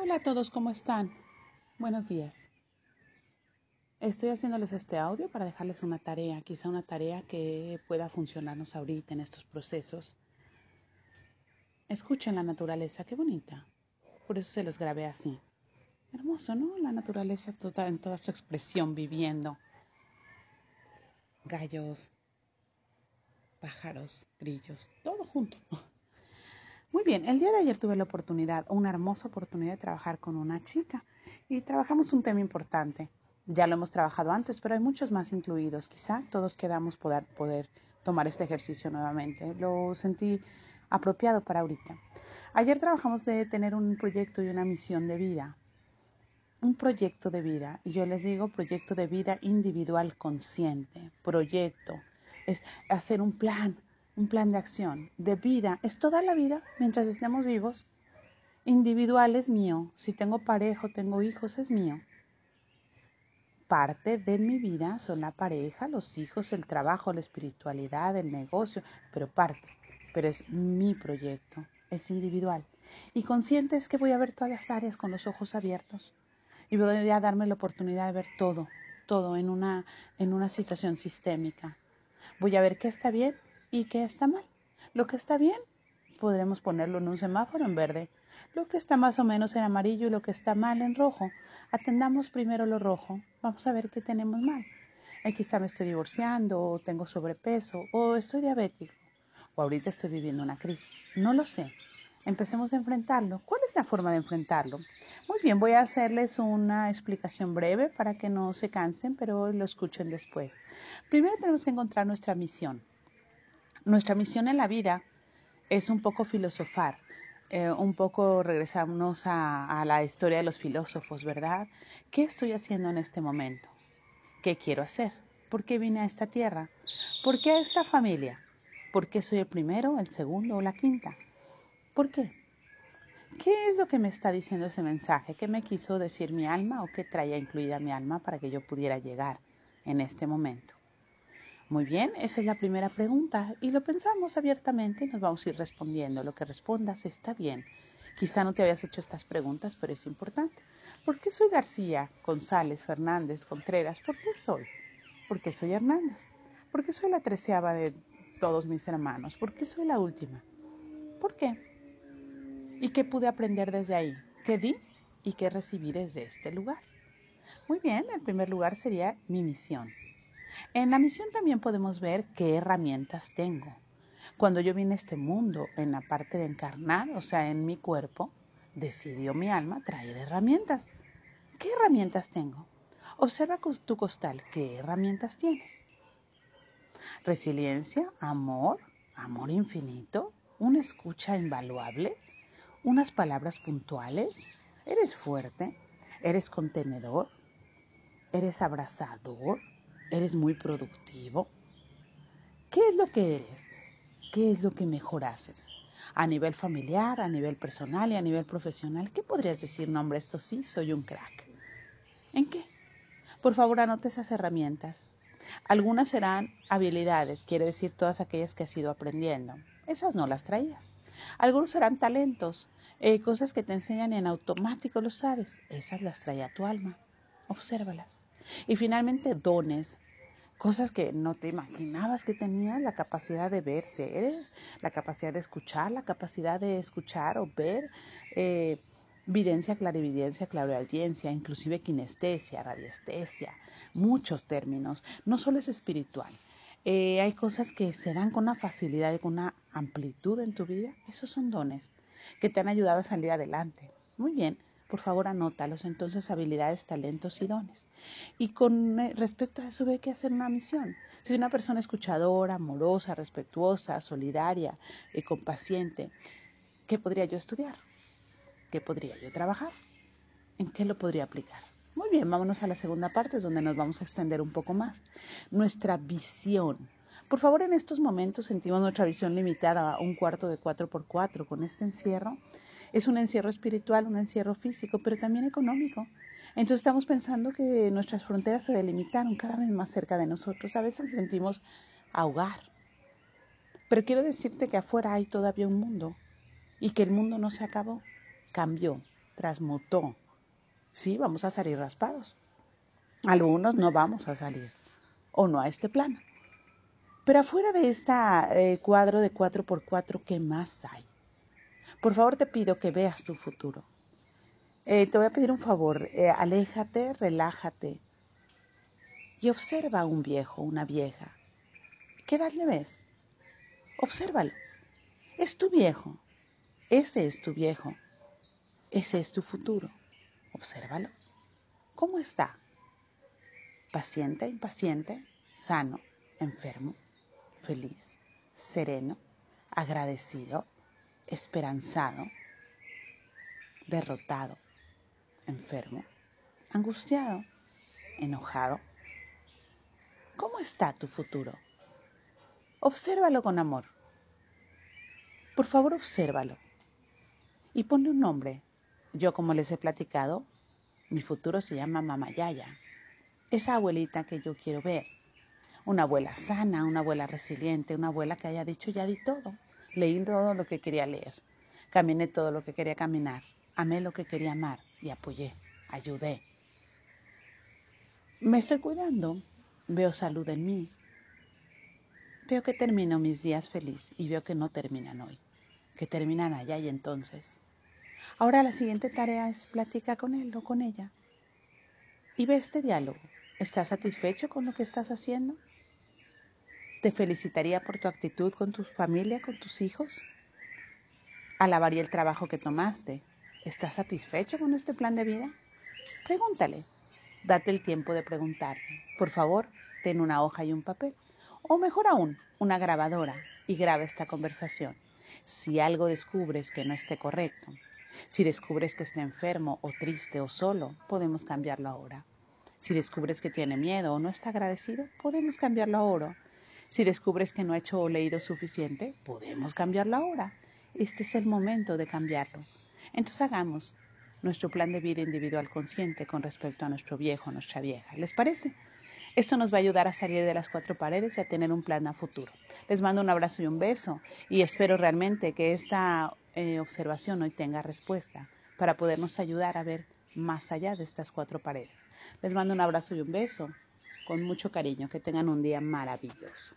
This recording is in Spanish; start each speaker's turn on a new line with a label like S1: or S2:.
S1: Hola a todos, ¿cómo están? Buenos días. Estoy haciéndoles este audio para dejarles una tarea, quizá una tarea que pueda funcionarnos ahorita en estos procesos. Escuchen la naturaleza, qué bonita. Por eso se los grabé así. Hermoso, ¿no? La naturaleza toda, en toda su expresión viviendo. Gallos, pájaros, grillos, todo junto. Muy bien, el día de ayer tuve la oportunidad, una hermosa oportunidad de trabajar con una chica y trabajamos un tema importante. Ya lo hemos trabajado antes, pero hay muchos más incluidos. Quizá todos quedamos poder, poder tomar este ejercicio nuevamente. Lo sentí apropiado para ahorita. Ayer trabajamos de tener un proyecto y una misión de vida. Un proyecto de vida. Y yo les digo proyecto de vida individual consciente. Proyecto. Es hacer un plan, un plan de acción, de vida, es toda la vida mientras estemos vivos. Individual es mío, si tengo pareja tengo hijos es mío. Parte de mi vida son la pareja, los hijos, el trabajo, la espiritualidad, el negocio, pero parte, pero es mi proyecto, es individual. Y consciente es que voy a ver todas las áreas con los ojos abiertos y voy a darme la oportunidad de ver todo, todo en una, en una situación sistémica. Voy a ver qué está bien y qué está mal. Lo que está bien, podremos ponerlo en un semáforo en verde. Lo que está más o menos en amarillo y lo que está mal en rojo. Atendamos primero lo rojo. Vamos a ver qué tenemos mal. Eh, quizá me estoy divorciando, o tengo sobrepeso, o estoy diabético, o ahorita estoy viviendo una crisis. No lo sé. Empecemos a enfrentarlo. ¿Cuál es la forma de enfrentarlo? Muy bien, voy a hacerles una explicación breve para que no se cansen, pero lo escuchen después. Primero tenemos que encontrar nuestra misión. Nuestra misión en la vida es un poco filosofar, eh, un poco regresarnos a, a la historia de los filósofos, ¿verdad? ¿Qué estoy haciendo en este momento? ¿Qué quiero hacer? ¿Por qué vine a esta tierra? ¿Por qué a esta familia? ¿Por qué soy el primero, el segundo o la quinta? ¿Por qué? ¿Qué es lo que me está diciendo ese mensaje? ¿Qué me quiso decir mi alma o qué traía incluida mi alma para que yo pudiera llegar en este momento? Muy bien, esa es la primera pregunta y lo pensamos abiertamente y nos vamos a ir respondiendo. Lo que respondas está bien. Quizá no te habías hecho estas preguntas, pero es importante. ¿Por qué soy García, González, Fernández, Contreras? ¿Por qué soy? ¿Por qué soy Hernández? ¿Por qué soy la treceava de todos mis hermanos? ¿Por qué soy la última? ¿Por qué? ¿Y qué pude aprender desde ahí? ¿Qué di y qué recibí desde este lugar? Muy bien, el primer lugar sería mi misión. En la misión también podemos ver qué herramientas tengo. Cuando yo vine a este mundo, en la parte de encarnar, o sea, en mi cuerpo, decidió mi alma traer herramientas. ¿Qué herramientas tengo? Observa con tu costal qué herramientas tienes. Resiliencia, amor, amor infinito, una escucha invaluable, unas palabras puntuales. Eres fuerte, eres contenedor, eres abrazador, ¿Eres muy productivo? ¿Qué es lo que eres? ¿Qué es lo que mejor haces? A nivel familiar, a nivel personal y a nivel profesional, ¿qué podrías decir? Nombre, esto sí, soy un crack. ¿En qué? Por favor, anote esas herramientas. Algunas serán habilidades, quiere decir todas aquellas que has ido aprendiendo. Esas no las traías. Algunos serán talentos, eh, cosas que te enseñan en automático, lo sabes. Esas las trae tu alma. Obsérvalas. Y finalmente, dones, cosas que no te imaginabas que tenías, la capacidad de ver seres, la capacidad de escuchar, la capacidad de escuchar o ver, eh, videncia, clarividencia, clariaudiencia, inclusive kinestesia, radiestesia, muchos términos. No solo es espiritual. Eh, hay cosas que se dan con una facilidad y con una amplitud en tu vida. Esos son dones que te han ayudado a salir adelante. Muy bien. Por favor, anótalos. Entonces, habilidades, talentos y dones. Y con eh, respecto a eso, ve que hacer una misión. Si una persona escuchadora, amorosa, respetuosa, solidaria, y compaciente, ¿qué podría yo estudiar? ¿Qué podría yo trabajar? ¿En qué lo podría aplicar? Muy bien, vámonos a la segunda parte, es donde nos vamos a extender un poco más. Nuestra visión. Por favor, en estos momentos sentimos nuestra visión limitada a un cuarto de cuatro por cuatro con este encierro es un encierro espiritual, un encierro físico, pero también económico. Entonces estamos pensando que nuestras fronteras se delimitaron cada vez más cerca de nosotros. A veces sentimos ahogar. Pero quiero decirte que afuera hay todavía un mundo y que el mundo no se acabó, cambió. transmutó. Sí, vamos a salir raspados. Algunos no vamos a salir, o no a este plano. Pero afuera de este cuadro de 4x4, ¿qué más hay? Por favor, te pido que veas tu futuro. Eh, te voy a pedir un favor, eh, aléjate, relájate y observa a un viejo, una vieja. ¿Qué edad le ves? Obsérvalo. Es tu viejo. Ese es tu viejo. Ese es tu futuro. Obsérvalo. ¿Cómo está? Paciente, impaciente, sano, enfermo, feliz, sereno, agradecido, esperanzado, derrotado, enfermo, angustiado, enojado. ¿Cómo está tu futuro? Obsérvalo con amor. Por favor, obsérvalo. Y ponle un nombre. Yo, como les he platicado, mi futuro se llama Mamayaya. Esa abuelita que yo quiero ver. Una abuela sana, una abuela resiliente, una abuela que haya dicho ya di todo. Leí todo lo que quería leer. Caminé todo lo que quería caminar. Amé lo que quería amar y apoyé, ayudé. Me estoy cuidando, veo salud en mí. Veo que termino mis días feliz y veo que no terminan hoy, que terminan allá y entonces. Ahora la siguiente tarea es platicar con él o con ella. Y ve este diálogo. ¿Estás satisfecho con lo que estás haciendo? ¿Te felicitaría por tu actitud con tu familia, con tus hijos? ¿Alabaría el trabajo que tomaste? ¿Estás satisfecho con este plan de vida? Pregúntale. Date el tiempo de preguntarle. Por favor, ten una hoja y un papel. O mejor aún, una grabadora y graba esta conversación. Si algo descubres que no esté correcto, si descubres que está enfermo o triste o solo, podemos cambiarlo ahora. Si descubres que tiene miedo o no está agradecido, podemos cambiarlo ahora. Si descubres que no ha hecho o leído suficiente, podemos cambiarlo ahora. Este es el momento de cambiarlo. Entonces hagamos nuestro plan de vida individual consciente con respecto a nuestro viejo, nuestra vieja. ¿Les parece? Esto nos va a ayudar a salir de las cuatro paredes y a tener un plan a futuro. Les mando un abrazo y un beso y espero realmente que esta eh, observación hoy tenga respuesta para podernos ayudar a ver más allá de estas cuatro paredes. Les mando un abrazo y un beso con mucho cariño. Que tengan un día maravilloso.